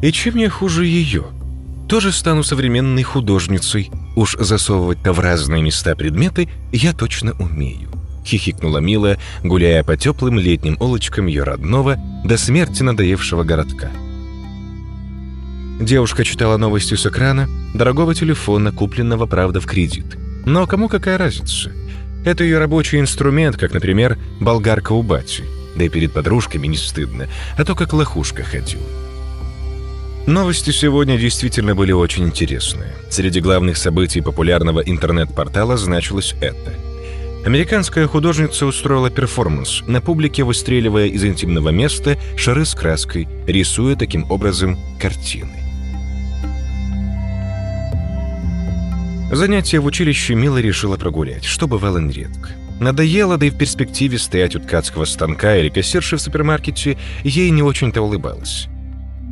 И чем я хуже ее? Тоже стану современной художницей. Уж засовывать-то в разные места предметы я точно умею. Хихикнула Мила, гуляя по теплым летним улочкам ее родного, до смерти надоевшего городка. Девушка читала новости с экрана, дорогого телефона, купленного, правда, в кредит. Но кому какая разница? Это ее рабочий инструмент, как, например, болгарка у бати. Да и перед подружками не стыдно, а то как лохушка ходила. Новости сегодня действительно были очень интересные. Среди главных событий популярного интернет-портала значилось это. Американская художница устроила перформанс, на публике выстреливая из интимного места шары с краской, рисуя таким образом картины. Занятия в училище Мила решила прогулять, что бывало нередко. Надоело, да и в перспективе стоять у ткацкого станка или кассирши в супермаркете ей не очень-то улыбалось.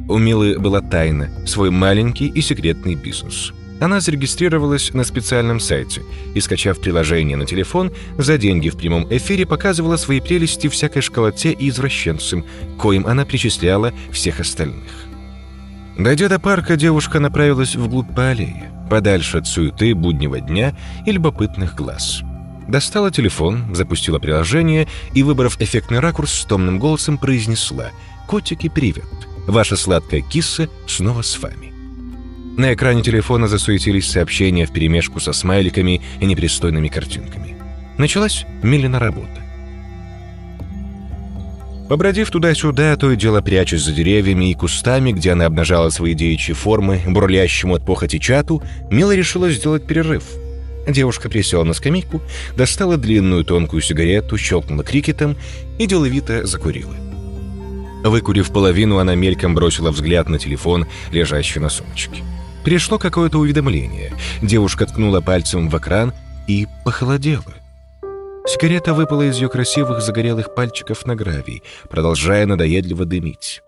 У Милы была тайна, свой маленький и секретный бизнес. Она зарегистрировалась на специальном сайте и, скачав приложение на телефон, за деньги в прямом эфире показывала свои прелести всякой школоте и извращенцам, коим она причисляла всех остальных. Дойдя до парка, девушка направилась вглубь по аллее, подальше от суеты буднего дня и любопытных глаз. Достала телефон, запустила приложение и, выбрав эффектный ракурс, с томным голосом произнесла «Котики, привет! Ваша сладкая кисса снова с вами». На экране телефона засуетились сообщения вперемешку со смайликами и непристойными картинками. Началась Милина работа. Побродив туда-сюда, то и дело прячась за деревьями и кустами, где она обнажала свои девичьи формы, бурлящему от похоти чату, Мила решила сделать перерыв. Девушка присела на скамейку, достала длинную тонкую сигарету, щелкнула крикетом и деловито закурила. Выкурив половину, она мельком бросила взгляд на телефон, лежащий на сумочке. Пришло какое-то уведомление. Девушка ткнула пальцем в экран и похолодела. Сигарета выпала из ее красивых загорелых пальчиков на гравий, продолжая надоедливо дымить.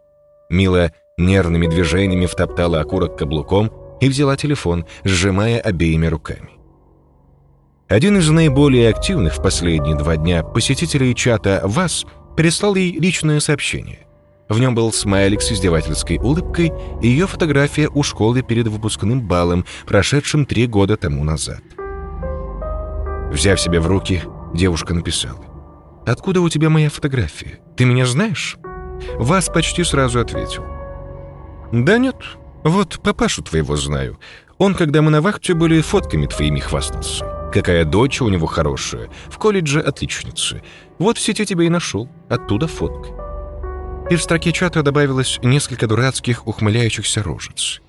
Мила нервными движениями втоптала окурок каблуком и взяла телефон, сжимая обеими руками. Один из наиболее активных в последние два дня посетителей чата «Вас» переслал ей личное сообщение. В нем был смайлик с издевательской улыбкой и ее фотография у школы перед выпускным балом, прошедшим три года тому назад. Взяв себя в руки, Девушка написала. «Откуда у тебя моя фотография? Ты меня знаешь?» Вас почти сразу ответил. «Да нет, вот папашу твоего знаю. Он, когда мы на вахте были, фотками твоими хвастался. Какая дочь у него хорошая, в колледже отличница. Вот в сети тебя и нашел, оттуда фотка». И в строке чата добавилось несколько дурацких ухмыляющихся рожиц.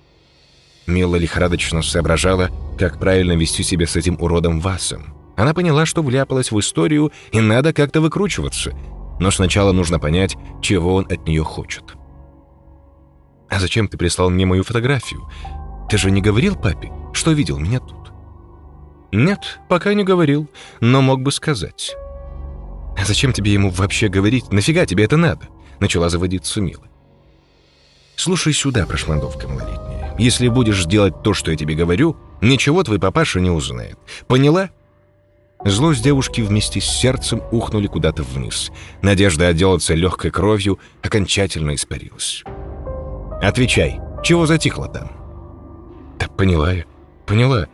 Мила лихорадочно соображала, как правильно вести себя с этим уродом Васом. Она поняла, что вляпалась в историю, и надо как-то выкручиваться. Но сначала нужно понять, чего он от нее хочет. «А зачем ты прислал мне мою фотографию? Ты же не говорил папе, что видел меня тут?» «Нет, пока не говорил, но мог бы сказать». «А зачем тебе ему вообще говорить? Нафига тебе это надо?» Начала заводиться Мила. «Слушай сюда, прошмандовка малолетняя. Если будешь делать то, что я тебе говорю, ничего твой папаша не узнает. Поняла?» Злость девушки вместе с сердцем ухнули куда-то вниз. Надежда отделаться легкой кровью окончательно испарилась. «Отвечай, чего затихло там?» «Да поняла я, поняла.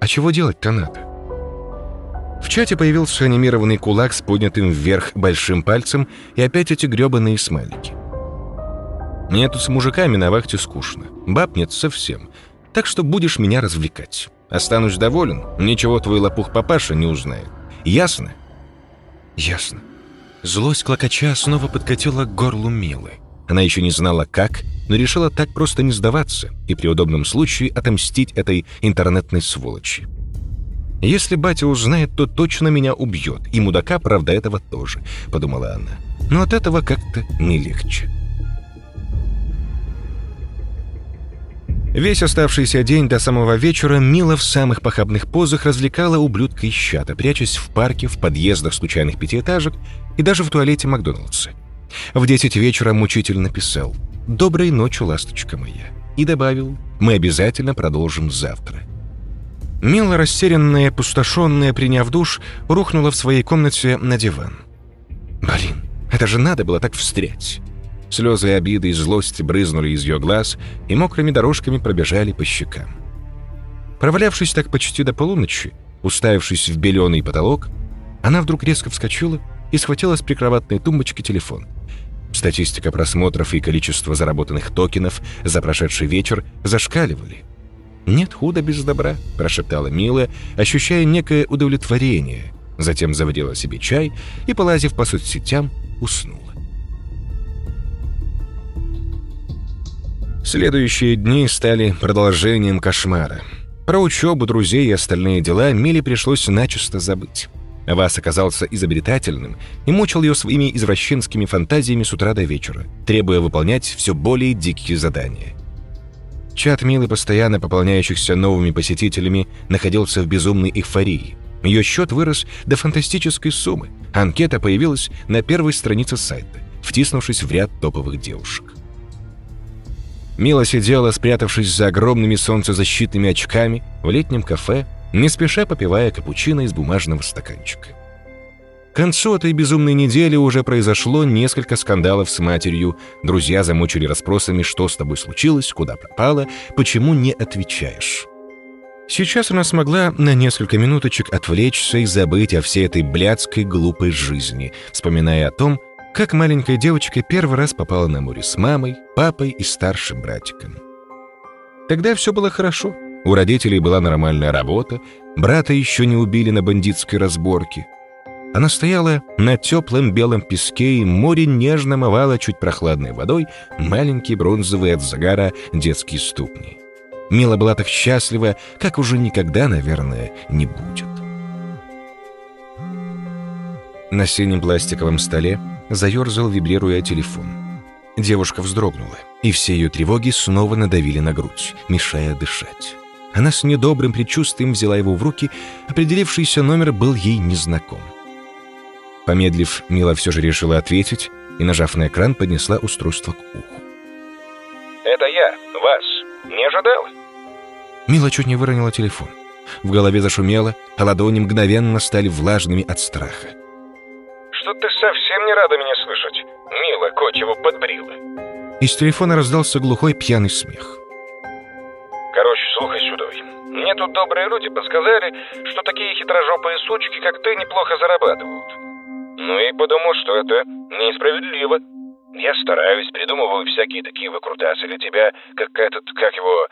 А чего делать-то надо?» В чате появился анимированный кулак с поднятым вверх большим пальцем и опять эти грёбаные смайлики. «Мне тут с мужиками на вахте скучно. Баб нет совсем. Так что будешь меня развлекать». Останусь доволен, ничего твой лопух папаша не узнает. Ясно? Ясно. Злость клокоча снова подкатила к горлу Милы. Она еще не знала как, но решила так просто не сдаваться и при удобном случае отомстить этой интернетной сволочи. «Если батя узнает, то точно меня убьет, и мудака, правда, этого тоже», — подумала она. «Но от этого как-то не легче». Весь оставшийся день до самого вечера Мила в самых похабных позах развлекала ублюдка из чата, прячась в парке, в подъездах случайных пятиэтажек и даже в туалете Макдоналдса. В 10 вечера мучитель написал «Доброй ночи, ласточка моя» и добавил «Мы обязательно продолжим завтра». Мила, растерянная, пустошенная, приняв душ, рухнула в своей комнате на диван. «Блин, это же надо было так встрять!» Слезы обиды и злости брызнули из ее глаз и мокрыми дорожками пробежали по щекам. Провалявшись так почти до полуночи, уставившись в беленый потолок, она вдруг резко вскочила и схватила с прикроватной тумбочки телефон. Статистика просмотров и количество заработанных токенов за прошедший вечер зашкаливали. «Нет худа без добра», — прошептала Мила, ощущая некое удовлетворение. Затем заварила себе чай и, полазив по соцсетям, уснула. Следующие дни стали продолжением кошмара. Про учебу, друзей и остальные дела Миле пришлось начисто забыть. Вас оказался изобретательным и мучил ее своими извращенскими фантазиями с утра до вечера, требуя выполнять все более дикие задания. Чат Милы, постоянно пополняющихся новыми посетителями, находился в безумной эйфории. Ее счет вырос до фантастической суммы. Анкета появилась на первой странице сайта, втиснувшись в ряд топовых девушек. Мила сидела, спрятавшись за огромными солнцезащитными очками, в летнем кафе, не спеша попивая капучино из бумажного стаканчика. К концу этой безумной недели уже произошло несколько скандалов с матерью. Друзья замучили расспросами, что с тобой случилось, куда пропала, почему не отвечаешь. Сейчас она смогла на несколько минуточек отвлечься и забыть о всей этой блядской глупой жизни, вспоминая о том, как маленькая девочка первый раз попала на море с мамой, папой и старшим братиком. Тогда все было хорошо. У родителей была нормальная работа, брата еще не убили на бандитской разборке. Она стояла на теплом белом песке, и море нежно мывало чуть прохладной водой маленькие бронзовые от загара детские ступни. Мила была так счастлива, как уже никогда, наверное, не будет. На синем пластиковом столе заерзал, вибрируя телефон. Девушка вздрогнула, и все ее тревоги снова надавили на грудь, мешая дышать. Она с недобрым предчувствием взяла его в руки, определившийся номер был ей незнаком. Помедлив, Мила все же решила ответить и, нажав на экран, поднесла устройство к уху. «Это я, вас. Не ожидал?» Мила чуть не выронила телефон. В голове зашумело, а ладони мгновенно стали влажными от страха. «Что ты совсем не рада меня слышать? Мила Кочева подбрила». Из телефона раздался глухой пьяный смех. Короче, слухай сюда. Мне тут добрые люди подсказали, что такие хитрожопые сучки, как ты, неплохо зарабатывают. Ну и подумал, что это несправедливо. Я стараюсь, придумываю всякие такие выкрутасы для тебя, как этот, как его,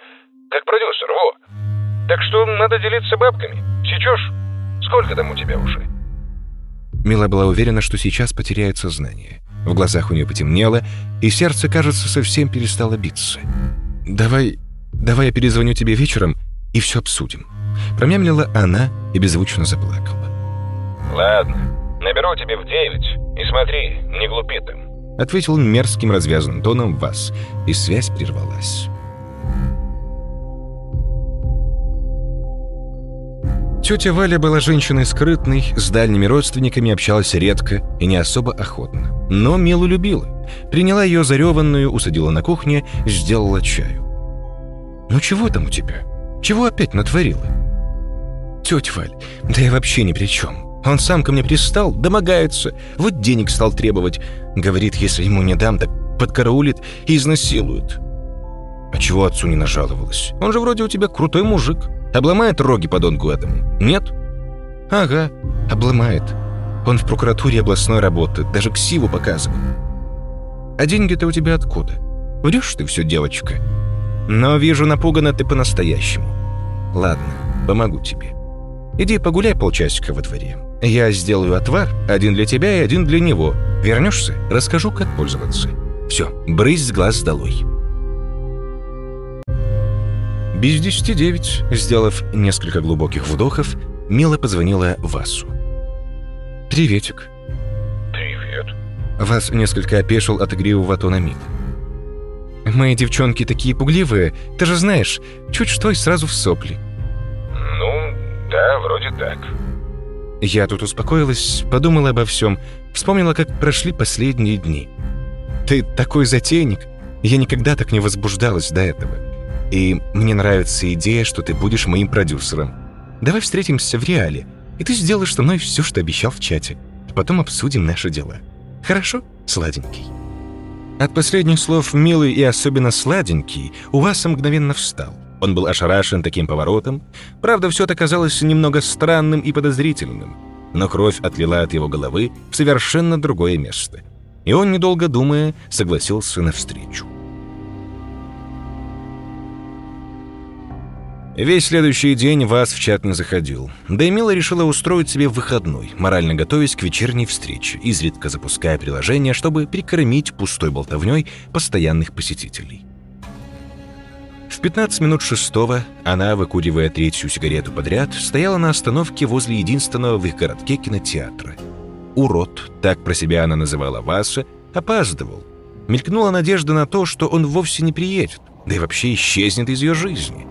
как продюсер, во. Так что надо делиться бабками. Сечешь? Сколько там у тебя уже? Мила была уверена, что сейчас потеряет сознание. В глазах у нее потемнело, и сердце, кажется, совсем перестало биться. «Давай «Давай я перезвоню тебе вечером и все обсудим». Промямлила она и беззвучно заплакала. «Ладно, наберу тебе в девять. И смотри, не глупи там». Ответил мерзким развязанным тоном вас, и связь прервалась. Тетя Валя была женщиной скрытной, с дальними родственниками общалась редко и не особо охотно. Но Милу любила. Приняла ее зареванную, усадила на кухне, сделала чаю. «Ну чего там у тебя? Чего опять натворила?» «Тетя Валь, да я вообще ни при чем. Он сам ко мне пристал, домогается, вот денег стал требовать. Говорит, если ему не дам, так подкараулит и изнасилует». «А чего отцу не нажаловалась? Он же вроде у тебя крутой мужик. Обломает роги подонку этому, нет?» «Ага, обломает. Он в прокуратуре областной работает, даже ксиву показывал». «А деньги-то у тебя откуда? Врешь ты все, девочка?» Но вижу, напугана ты по-настоящему. Ладно, помогу тебе. Иди погуляй полчасика во дворе. Я сделаю отвар, один для тебя и один для него. Вернешься, расскажу, как пользоваться. Все, брысь с глаз долой. Без десяти девять, сделав несколько глубоких вдохов, Мила позвонила Васу. «Приветик». «Привет». Вас несколько опешил от игривого тона Милы. Мои девчонки такие пугливые, ты же знаешь, чуть что и сразу в сопли. Ну, да, вроде так. Я тут успокоилась, подумала обо всем, вспомнила, как прошли последние дни. Ты такой затейник, я никогда так не возбуждалась до этого. И мне нравится идея, что ты будешь моим продюсером. Давай встретимся в реале, и ты сделаешь со мной все, что обещал в чате. Потом обсудим наши дела. Хорошо, сладенький?» От последних слов «милый» и особенно «сладенький» у вас мгновенно встал. Он был ошарашен таким поворотом. Правда, все это казалось немного странным и подозрительным. Но кровь отлила от его головы в совершенно другое место. И он, недолго думая, согласился навстречу. Весь следующий день вас в чат не заходил. Да и Мила решила устроить себе выходной, морально готовясь к вечерней встрече, изредка запуская приложение, чтобы прикормить пустой болтовней постоянных посетителей. В 15 минут шестого она, выкуривая третью сигарету подряд, стояла на остановке возле единственного в их городке кинотеатра. «Урод», так про себя она называла Васа, опаздывал. Мелькнула надежда на то, что он вовсе не приедет, да и вообще исчезнет из ее жизни.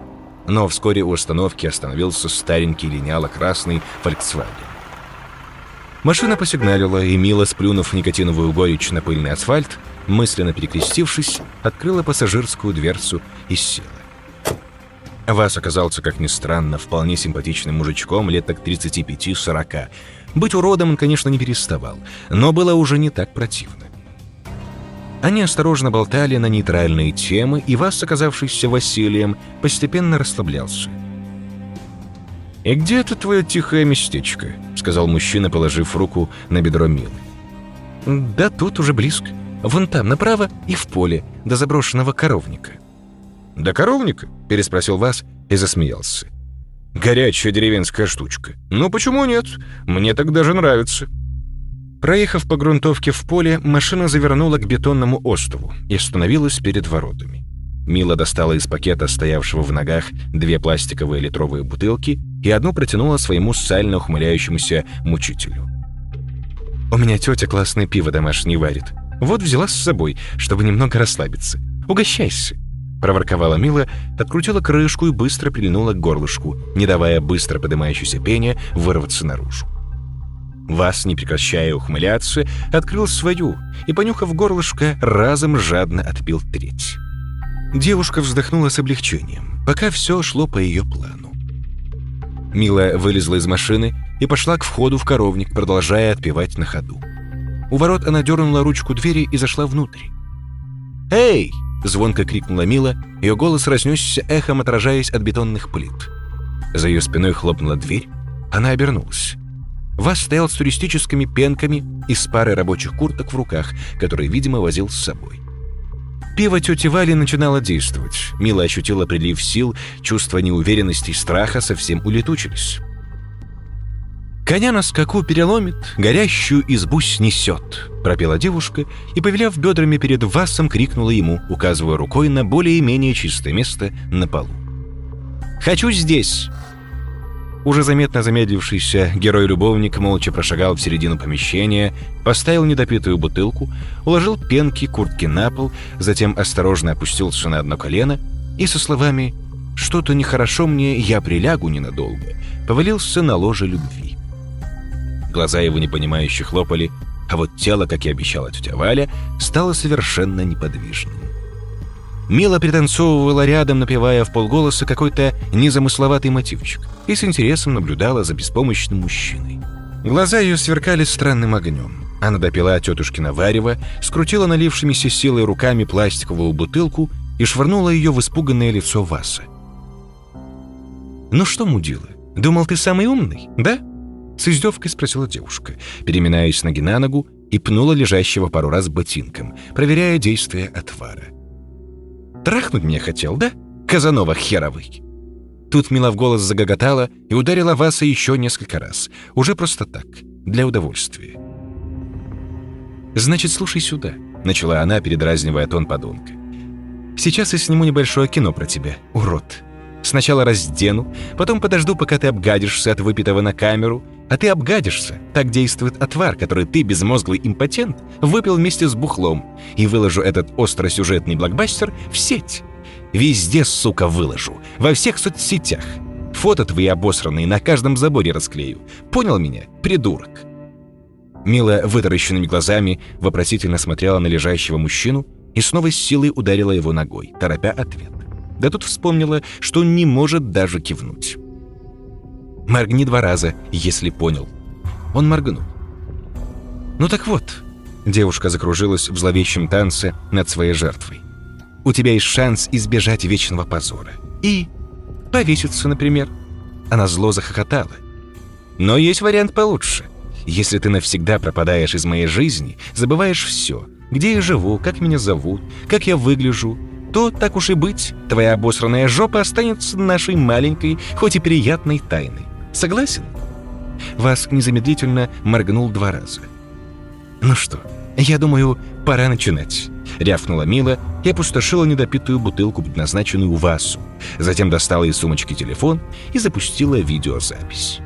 Но вскоре у остановки остановился старенький линяло-красный Volkswagen. Машина посигналила, и Мила, сплюнув никотиновую горечь на пыльный асфальт, мысленно перекрестившись, открыла пассажирскую дверцу и села. Вас оказался, как ни странно, вполне симпатичным мужичком лет так 35-40. Быть уродом он, конечно, не переставал, но было уже не так противно. Они осторожно болтали на нейтральные темы, и Вас, оказавшийся Василием, постепенно расслаблялся. «И где это твое тихое местечко?» — сказал мужчина, положив руку на бедро Милы. «Да тут уже близко. Вон там, направо и в поле, до заброшенного коровника». «До коровника?» — переспросил Вас и засмеялся. «Горячая деревенская штучка. Ну почему нет? Мне так даже нравится». Проехав по грунтовке в поле, машина завернула к бетонному острову и остановилась перед воротами. Мила достала из пакета, стоявшего в ногах, две пластиковые литровые бутылки и одну протянула своему сально ухмыляющемуся мучителю. «У меня тетя классное пиво домашнее варит. Вот взяла с собой, чтобы немного расслабиться. Угощайся!» Проворковала Мила, открутила крышку и быстро прильнула к горлышку, не давая быстро поднимающейся пене вырваться наружу. Вас, не прекращая ухмыляться, открыл свою и, понюхав горлышко, разом жадно отпил треть. Девушка вздохнула с облегчением, пока все шло по ее плану. Мила вылезла из машины и пошла к входу в коровник, продолжая отпевать на ходу. У ворот она дернула ручку двери и зашла внутрь. «Эй!» — звонко крикнула Мила, ее голос разнесся эхом, отражаясь от бетонных плит. За ее спиной хлопнула дверь, она обернулась. Вас стоял с туристическими пенками и с парой рабочих курток в руках, которые, видимо, возил с собой. Пиво тети Вали начинало действовать. Мила ощутила прилив сил, чувство неуверенности и страха совсем улетучились. «Коня на скаку переломит, горящую избу снесет», — пропела девушка и, повеляв бедрами перед Васом, крикнула ему, указывая рукой на более-менее чистое место на полу. «Хочу здесь!» Уже заметно замедлившийся герой-любовник молча прошагал в середину помещения, поставил недопитую бутылку, уложил пенки куртки на пол, затем осторожно опустился на одно колено и со словами «Что-то нехорошо мне, я прилягу ненадолго», повалился на ложе любви. Глаза его непонимающе хлопали, а вот тело, как и обещала тетя Валя, стало совершенно неподвижным. Мила пританцовывала рядом, напевая в полголоса какой-то незамысловатый мотивчик, и с интересом наблюдала за беспомощным мужчиной. Глаза ее сверкали странным огнем. Она допила тетушкина варево, скрутила налившимися силой руками пластиковую бутылку и швырнула ее в испуганное лицо Васа. «Ну что, мудила, думал, ты самый умный, да?» С издевкой спросила девушка, переминаясь ноги на ногу и пнула лежащего пару раз ботинком, проверяя действие отвара. Трахнуть меня хотел, да? Казанова херовый!» Тут Мила в голос загоготала и ударила Васа еще несколько раз. Уже просто так, для удовольствия. «Значит, слушай сюда», — начала она, передразнивая тон подонка. «Сейчас я сниму небольшое кино про тебя, урод. Сначала раздену, потом подожду, пока ты обгадишься от выпитого на камеру, а ты обгадишься. Так действует отвар, который ты, безмозглый импотент, выпил вместе с бухлом. И выложу этот остросюжетный блокбастер в сеть. Везде, сука, выложу. Во всех соцсетях. Фото твои обосранные на каждом заборе расклею. Понял меня, придурок?» Мила вытаращенными глазами вопросительно смотрела на лежащего мужчину и снова с силой ударила его ногой, торопя ответ. Да тут вспомнила, что не может даже кивнуть. Моргни два раза, если понял. Он моргнул. Ну так вот, Девушка закружилась в зловещем танце над своей жертвой. «У тебя есть шанс избежать вечного позора. И повеситься, например». Она зло захохотала. «Но есть вариант получше. Если ты навсегда пропадаешь из моей жизни, забываешь все, где я живу, как меня зовут, как я выгляжу, то, так уж и быть, твоя обосранная жопа останется нашей маленькой, хоть и приятной тайной. Согласен?» Вас незамедлительно моргнул два раза. «Ну что, я думаю, пора начинать», — рявкнула Мила и опустошила недопитую бутылку, предназначенную Васу. Затем достала из сумочки телефон и запустила видеозапись.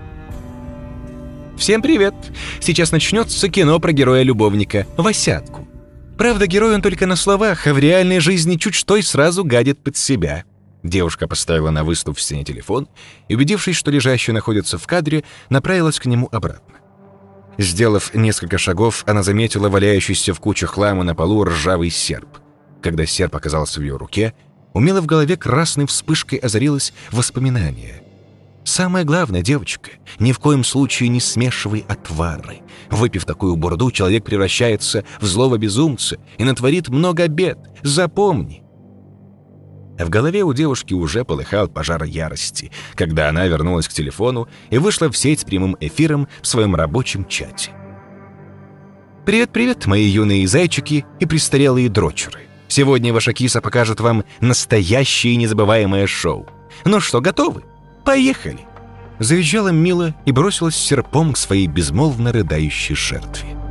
«Всем привет! Сейчас начнется кино про героя-любовника, Васятку. Правда, герой он только на словах, а в реальной жизни чуть что и сразу гадит под себя». Девушка поставила на выступ в стене телефон и, убедившись, что лежащий находится в кадре, направилась к нему обратно. Сделав несколько шагов, она заметила валяющийся в куче хлама на полу ржавый серп. Когда серп оказался в ее руке, умело в голове красной вспышкой озарилось воспоминание. Самое главное, девочка, ни в коем случае не смешивай отвары. Выпив такую бурду, человек превращается в злого безумца и натворит много бед. Запомни. В голове у девушки уже полыхал пожар ярости, когда она вернулась к телефону и вышла в сеть с прямым эфиром в своем рабочем чате. «Привет-привет, мои юные зайчики и престарелые дрочеры. Сегодня ваша киса покажет вам настоящее незабываемое шоу. Ну что, готовы? Поехали!» Завизжала Мила и бросилась серпом к своей безмолвно рыдающей жертве.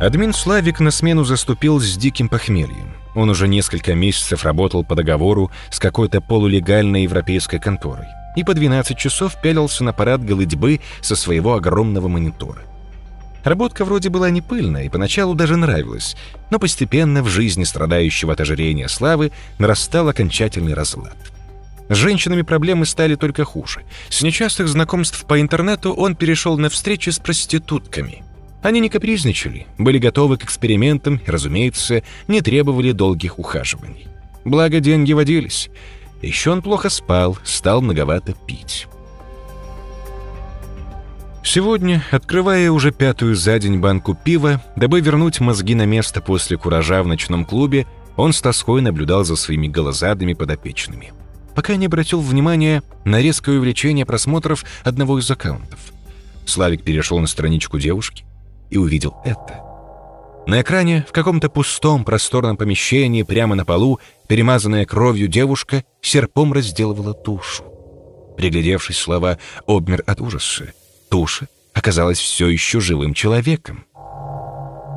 Админ Славик на смену заступил с диким похмельем. Он уже несколько месяцев работал по договору с какой-то полулегальной европейской конторой и по 12 часов пялился на парад голыдьбы со своего огромного монитора. Работка вроде была не пыльная и поначалу даже нравилась, но постепенно в жизни страдающего от ожирения Славы нарастал окончательный разлад. С женщинами проблемы стали только хуже. С нечастых знакомств по интернету он перешел на встречи с проститутками – они не капризничали, были готовы к экспериментам и, разумеется, не требовали долгих ухаживаний. Благо, деньги водились. Еще он плохо спал, стал многовато пить. Сегодня, открывая уже пятую за день банку пива, дабы вернуть мозги на место после куража в ночном клубе, он с тоской наблюдал за своими голозадыми подопечными. Пока не обратил внимания на резкое увеличение просмотров одного из аккаунтов. Славик перешел на страничку девушки, и увидел это. На экране в каком-то пустом просторном помещении прямо на полу, перемазанная кровью девушка, серпом разделывала тушу. Приглядевшись, слова обмер от ужаса. Туша оказалась все еще живым человеком.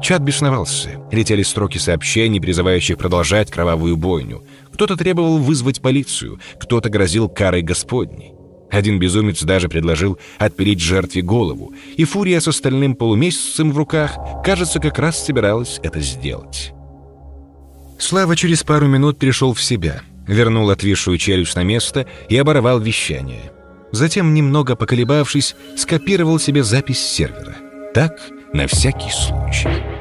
Чат бесновался. Летели строки сообщений, призывающих продолжать кровавую бойню. Кто-то требовал вызвать полицию, кто-то грозил карой Господней. Один безумец даже предложил отпилить жертве голову, и Фурия с остальным полумесяцем в руках, кажется, как раз собиралась это сделать. Слава через пару минут пришел в себя, вернул отвисшую челюсть на место и оборвал вещание. Затем, немного поколебавшись, скопировал себе запись сервера. Так, на всякий случай.